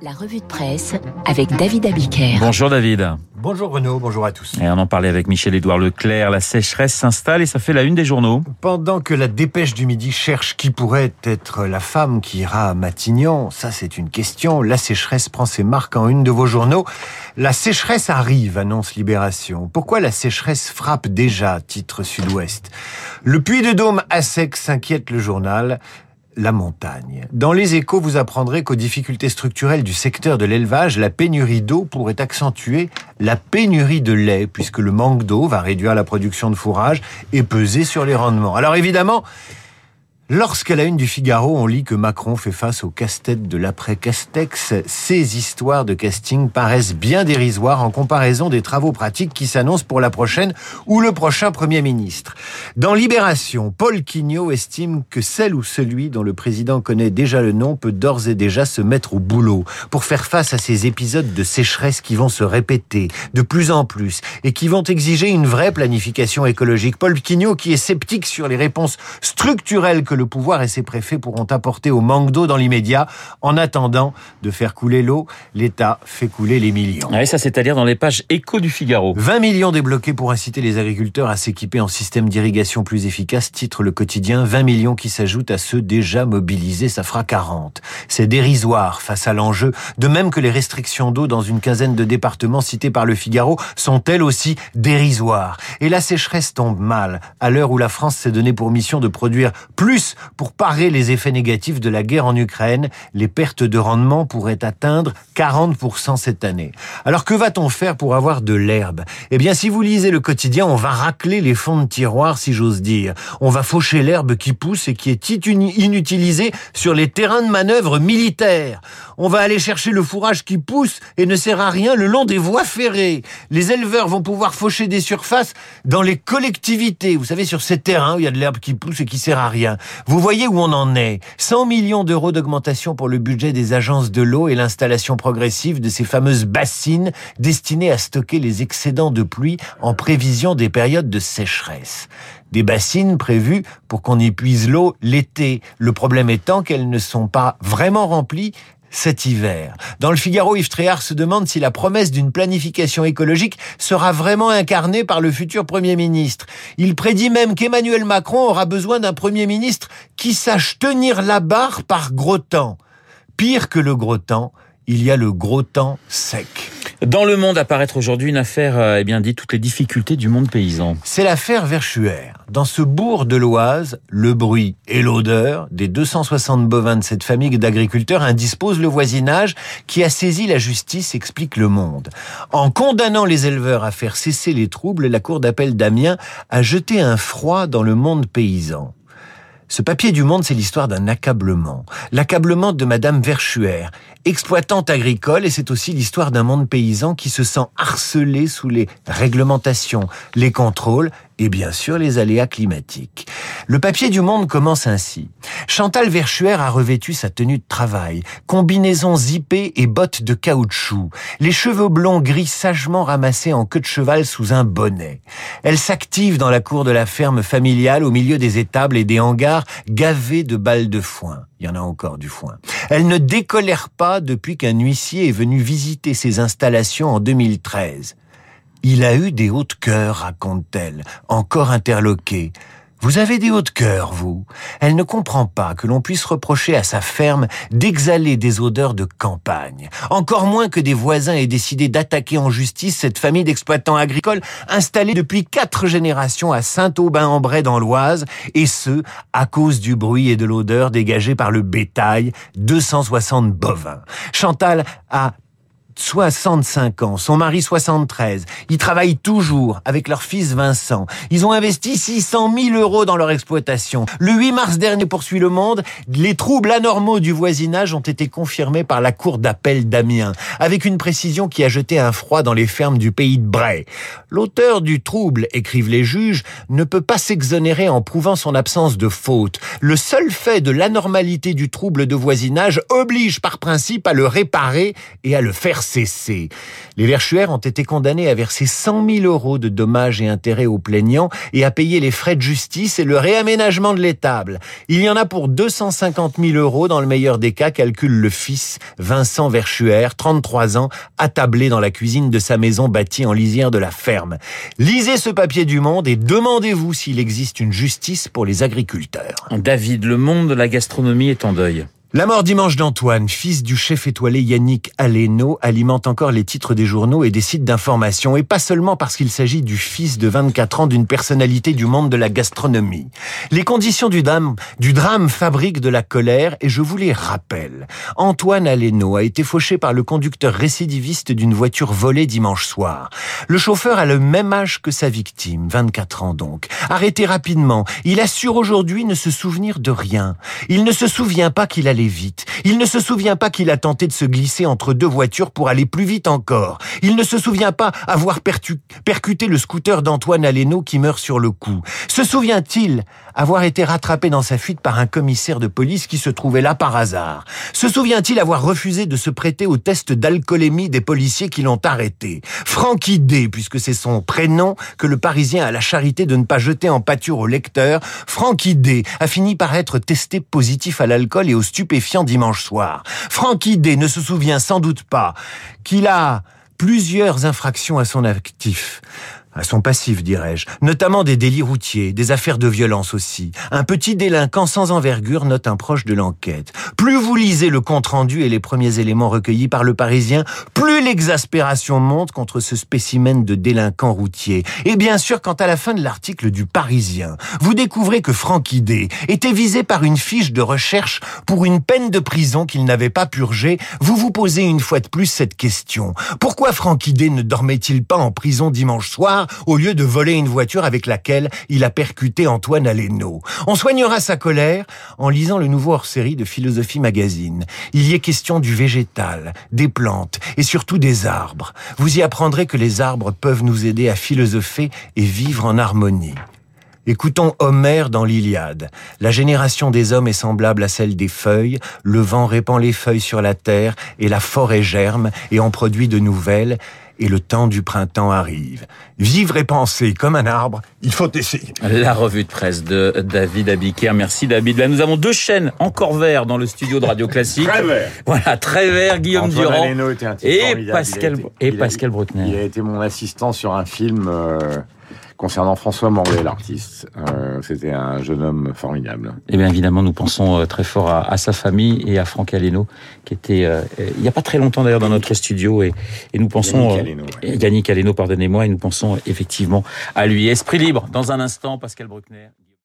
La revue de presse avec David Abiker. Bonjour David. Bonjour Renaud, bonjour à tous. Et on en parlait avec Michel-Édouard Leclerc. La sécheresse s'installe et ça fait la une des journaux. Pendant que la dépêche du midi cherche qui pourrait être la femme qui ira à Matignon, ça c'est une question, la sécheresse prend ses marques en une de vos journaux. La sécheresse arrive, annonce Libération. Pourquoi la sécheresse frappe déjà, titre Sud-Ouest? Le puits de Dôme à sec s'inquiète le journal Dans les échos, vous apprendrez qu'aux difficultés structurelles du secteur de l'élevage, la pénurie d'eau pourrait accentuer la pénurie de lait, puisque le manque d'eau va réduire la production de fourrage et peser sur les rendements. Alors évidemment, Lorsqu'à la une du Figaro, on lit que Macron fait face au casse-tête de l'après-Castex, ces histoires de casting paraissent bien dérisoires en comparaison des travaux pratiques qui s'annoncent pour la prochaine ou le prochain Premier ministre. Dans Libération, Paul Quignot estime que celle ou celui dont le président connaît déjà le nom peut d'ores et déjà se mettre au boulot pour faire face à ces épisodes de sécheresse qui vont se répéter de plus en plus et qui vont exiger une vraie planification écologique. Paul Quignot qui est sceptique sur les réponses structurelles que le pouvoir et ses préfets pourront apporter au manque d'eau dans l'immédiat. En attendant de faire couler l'eau, l'État fait couler les millions. Et ça, c'est à dire dans les pages écho du Figaro. 20 millions débloqués pour inciter les agriculteurs à s'équiper en système d'irrigation plus efficace, titre le quotidien. 20 millions qui s'ajoutent à ceux déjà mobilisés, ça fera 40. C'est dérisoire face à l'enjeu, de même que les restrictions d'eau dans une quinzaine de départements cités par le Figaro sont elles aussi dérisoires. Et la sécheresse tombe mal, à l'heure où la France s'est donné pour mission de produire plus pour parer les effets négatifs de la guerre en Ukraine. Les pertes de rendement pourraient atteindre 40% cette année. Alors que va-t-on faire pour avoir de l'herbe? Eh bien, si vous lisez le quotidien, on va racler les fonds de tiroir, si j'ose dire. On va faucher l'herbe qui pousse et qui est inutilisée sur les terrains de manœuvre militaires. On va aller chercher le fourrage qui pousse et ne sert à rien le long des voies ferrées. Les éleveurs vont pouvoir faucher des surfaces dans les collectivités. Vous savez, sur ces terrains où il y a de l'herbe qui pousse et qui sert à rien. Vous voyez où on en est 100 millions d'euros d'augmentation pour le budget des agences de l'eau et l'installation progressive de ces fameuses bassines destinées à stocker les excédents de pluie en prévision des périodes de sécheresse des bassines prévues pour qu'on épuise l'eau l'été. Le problème étant qu'elles ne sont pas vraiment remplies cet hiver. Dans le Figaro, Yves Tréhard se demande si la promesse d'une planification écologique sera vraiment incarnée par le futur Premier ministre. Il prédit même qu'Emmanuel Macron aura besoin d'un Premier ministre qui sache tenir la barre par gros temps. Pire que le gros temps, il y a le gros temps sec. Dans le monde apparaître aujourd'hui une affaire, euh, eh bien dit, toutes les difficultés du monde paysan. C'est l'affaire Verschuer. Dans ce bourg de l'Oise, le bruit et l'odeur des 260 bovins de cette famille d'agriculteurs indisposent le voisinage qui a saisi la justice, explique le monde. En condamnant les éleveurs à faire cesser les troubles, la cour d'appel d'Amiens a jeté un froid dans le monde paysan. Ce papier du Monde, c'est l'histoire d'un accablement. L'accablement de Madame Verschuer, exploitante agricole, et c'est aussi l'histoire d'un monde paysan qui se sent harcelé sous les réglementations, les contrôles et bien sûr les aléas climatiques. Le papier du Monde commence ainsi. Chantal Verschuer a revêtu sa tenue de travail, combinaison zippée et bottes de caoutchouc, les cheveux blonds gris sagement ramassés en queue de cheval sous un bonnet. Elle s'active dans la cour de la ferme familiale au milieu des étables et des hangars gavés de balles de foin. Il y en a encore du foin. Elle ne décolère pas depuis qu'un huissier est venu visiter ses installations en 2013. Il a eu des hauts de cœur, raconte-t-elle, encore interloquée. Vous avez des hauts de cœur, vous. Elle ne comprend pas que l'on puisse reprocher à sa ferme d'exhaler des odeurs de campagne. Encore moins que des voisins aient décidé d'attaquer en justice cette famille d'exploitants agricoles installés depuis quatre générations à Saint-Aubin-en-Bray dans l'Oise, et ce, à cause du bruit et de l'odeur dégagés par le bétail, 260 bovins. Chantal a 65 ans, son mari 73. Ils travaillent toujours avec leur fils Vincent. Ils ont investi 600 000 euros dans leur exploitation. Le 8 mars dernier, poursuit Le Monde, les troubles anormaux du voisinage ont été confirmés par la cour d'appel d'Amiens, avec une précision qui a jeté un froid dans les fermes du pays de Bray. L'auteur du trouble, écrivent les juges, ne peut pas s'exonérer en prouvant son absence de faute. Le seul fait de l'anormalité du trouble de voisinage oblige par principe à le réparer et à le faire cessé. Les Verchuaires ont été condamnés à verser 100 000 euros de dommages et intérêts aux plaignants et à payer les frais de justice et le réaménagement de l'étable. Il y en a pour 250 000 euros dans le meilleur des cas, calcule le fils Vincent Verchuaire, 33 ans, attablé dans la cuisine de sa maison bâtie en lisière de la ferme. Lisez ce papier du Monde et demandez-vous s'il existe une justice pour les agriculteurs. David, le monde de la gastronomie est en deuil. La mort dimanche d'Antoine, fils du chef étoilé Yannick Aleno, alimente encore les titres des journaux et des sites d'information, et pas seulement parce qu'il s'agit du fils de 24 ans d'une personnalité du monde de la gastronomie. Les conditions du drame, fabriquent de la colère, et je vous les rappelle. Antoine Aleno a été fauché par le conducteur récidiviste d'une voiture volée dimanche soir. Le chauffeur a le même âge que sa victime, 24 ans donc. Arrêté rapidement, il assure aujourd'hui ne se souvenir de rien. Il ne se souvient pas qu'il a vite. Il ne se souvient pas qu'il a tenté de se glisser entre deux voitures pour aller plus vite encore. Il ne se souvient pas avoir percuté le scooter d'Antoine Aleno qui meurt sur le coup. Se souvient-il avoir été rattrapé dans sa fuite par un commissaire de police qui se trouvait là par hasard? Se souvient-il avoir refusé de se prêter au test d'alcoolémie des policiers qui l'ont arrêté? Francky D, puisque c'est son prénom que le Parisien a la charité de ne pas jeter en pâture au lecteur, Francky a fini par être testé positif à l'alcool et au stupéfiants dimanche soir. D ne se souvient sans doute pas qu'il a plusieurs infractions à son actif à son passif, dirais-je, notamment des délits routiers, des affaires de violence aussi. Un petit délinquant sans envergure note un proche de l'enquête. Plus vous lisez le compte-rendu et les premiers éléments recueillis par le Parisien, plus l'exaspération monte contre ce spécimen de délinquant routier. Et bien sûr, quand à la fin de l'article du Parisien, vous découvrez que Francky D était visé par une fiche de recherche pour une peine de prison qu'il n'avait pas purgée, vous vous posez une fois de plus cette question. Pourquoi Francky D ne dormait-il pas en prison dimanche soir au lieu de voler une voiture avec laquelle il a percuté Antoine Aleno. On soignera sa colère en lisant le nouveau hors-série de Philosophie Magazine. Il y est question du végétal, des plantes et surtout des arbres. Vous y apprendrez que les arbres peuvent nous aider à philosopher et vivre en harmonie. Écoutons Homère dans l'Iliade. La génération des hommes est semblable à celle des feuilles, le vent répand les feuilles sur la terre, et la forêt germe, et en produit de nouvelles, et le temps du printemps arrive. Vivre et penser comme un arbre, il faut essayer. La revue de presse de David Abiker. Merci David. Là, nous avons deux chaînes encore vert dans le studio de Radio Classique. très vert. Voilà, très vert. Guillaume Durand et Pascal et Pascal Bruckner. Il a été mon assistant sur un film. Euh, Concernant François Morlet, l'artiste, euh, c'était un jeune homme formidable. Et eh bien évidemment, nous pensons euh, très fort à, sa famille et à Franck Aleno, qui était euh, il n'y a pas très longtemps d'ailleurs dans notre studio, et, et nous pensons Yannick Aleno, Yannick Aleno, pardonnez-moi, et nous pensons effectivement à lui. Esprit libre. Dans un instant, Pascal Bruckner.